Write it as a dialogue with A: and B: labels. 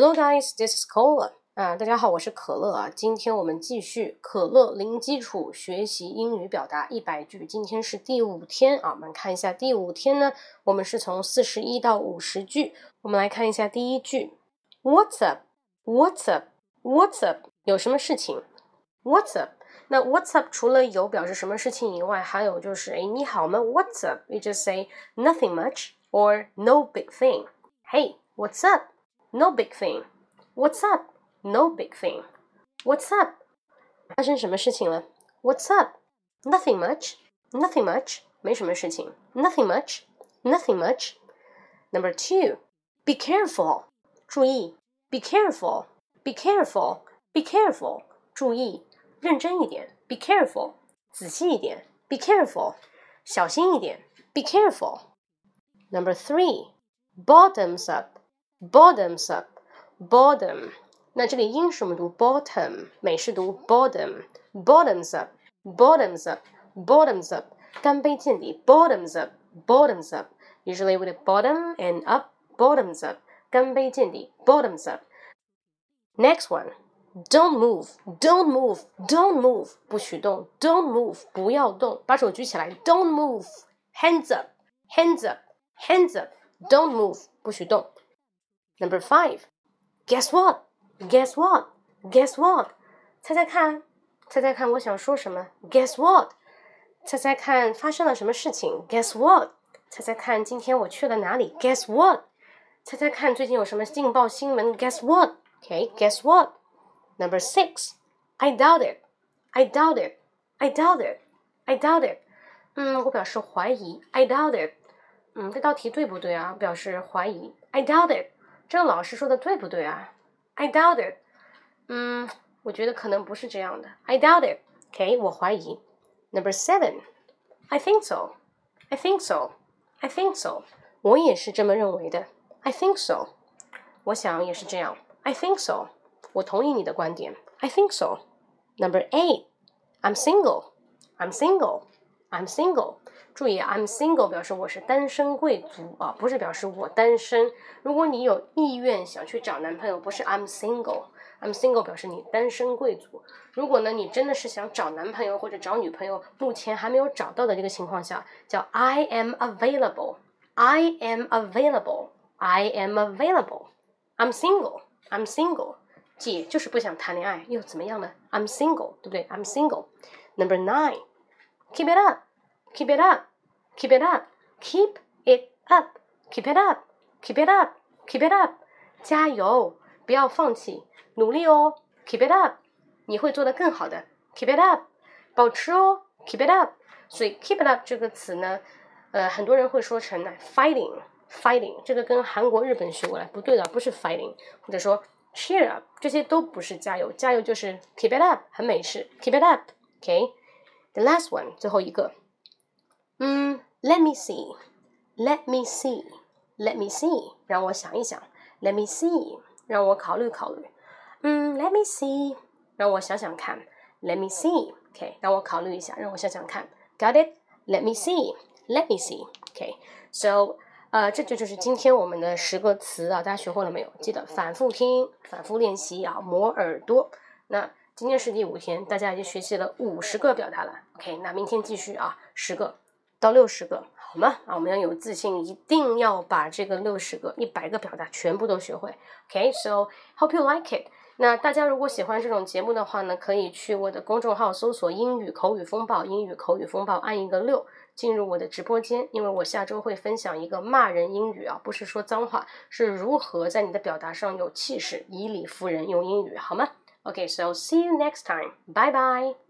A: Hello guys, this is Cola. 啊，大家好，我是可乐啊。今天我们继续可乐零基础学习英语表达一百句。今天是第五天啊，我们看一下第五天呢，我们是从四十一到五十句。我们来看一下第一句，What's up? What's up? What's up? 有什么事情？What's up? 那 What's up 除了有表示什么事情以外，还有就是哎你好吗？What's up? You just say nothing much or no big thing. Hey, what's up? No big thing. What's up? No big thing. What's up? 发生什么事情了？What's up? Nothing much. Nothing much. 没什么事情。Nothing much. Nothing much. Number two. Be careful. 注意。Be careful. Be careful. Be careful. 注意。认真一点。Be careful. 仔细一点。Be careful. 小心一点。Be careful. Number three. Bottoms up. Bottoms up, bottom。那这里音是我们读 bottom，美式读 bottom。Bottoms up, bottoms up, bottoms up。干杯见底，bottoms up, bottoms up。Usually with bottom and up, bottoms up。干杯见底，bottoms up。Next one, don't move, don't move, don't move，不许动，don't move，不要动，把手举起来，don't move, hands up, hands up, hands up, don't move，不许动。 Number five, guess what? Guess what? Guess what? 猜猜看，猜猜看，我想说什么？Guess what? 猜猜看发生了什么事情？Guess what? 猜猜看今天我去了哪里？Guess what? 猜猜看最近有什么劲爆新闻？Guess what? Okay, guess what? Number six, I doubt it. I doubt it. I doubt it. I doubt it. 嗯，我表示怀疑。I doubt it. 嗯，这道题对不对啊？表示怀疑。I doubt it. 这个老师说的对不对啊？I doubt it。嗯，我觉得可能不是这样的。I doubt it。OK，我怀疑。Number seven。I think so。I think so。I think so。我也是这么认为的。I think so。我想也是这样。I think so。我同意你的观点。I think so。Number eight。I'm single。I'm single。I'm single。 注意，I'm single 表示我是单身贵族啊，不是表示我单身。如果你有意愿想去找男朋友，不是 I'm single，I'm single 表示你单身贵族。如果呢，你真的是想找男朋友或者找女朋友，目前还没有找到的这个情况下，叫 I am available，I am available，I am available，I'm single，I'm single。姐就是不想谈恋爱，又怎么样呢？I'm single，对不对？I'm single。Number nine，keep it up。Keep it up, keep it up, keep it up, keep it up, keep it up, keep it up，加油，不要放弃，努力哦，keep it up，你会做得更好的，keep it up，保持哦，keep it up。所以 keep it up 这个词呢，呃，很多人会说成呢 fighting, fighting，这个跟韩国、日本学过来，不对的，不是 fighting，或者说 cheer up，这些都不是加油，加油就是 keep it up，很美式，keep it up。OK，the last one，最后一个。 ，Let me see，Let me see，Let me see，让我想一想。Let me see，让我考虑考虑。嗯，Let me see，让我想想看。Let me see，OK，让我考虑一下，让我想想看。Got it？Let me see，Let me see，OK。So，呃，这就就是今天我们的十个词啊，大家学会了没有？记得反复听，反复练习啊，磨耳朵。那今天是第五天，大家已经学习了五十个表达了。OK，那明天继续啊，十个。到六十个，好吗？啊，我们要有自信，一定要把这个六十个、一百个表达全部都学会。OK，so hope you like it。那大家如果喜欢这种节目的话呢，可以去我的公众号搜索“英语口语风暴”，英语口语风暴，按一个六进入我的直播间。因为我下周会分享一个骂人英语啊，不是说脏话，是如何在你的表达上有气势，以理服人，用英语，好吗？OK，so see you next time，bye bye。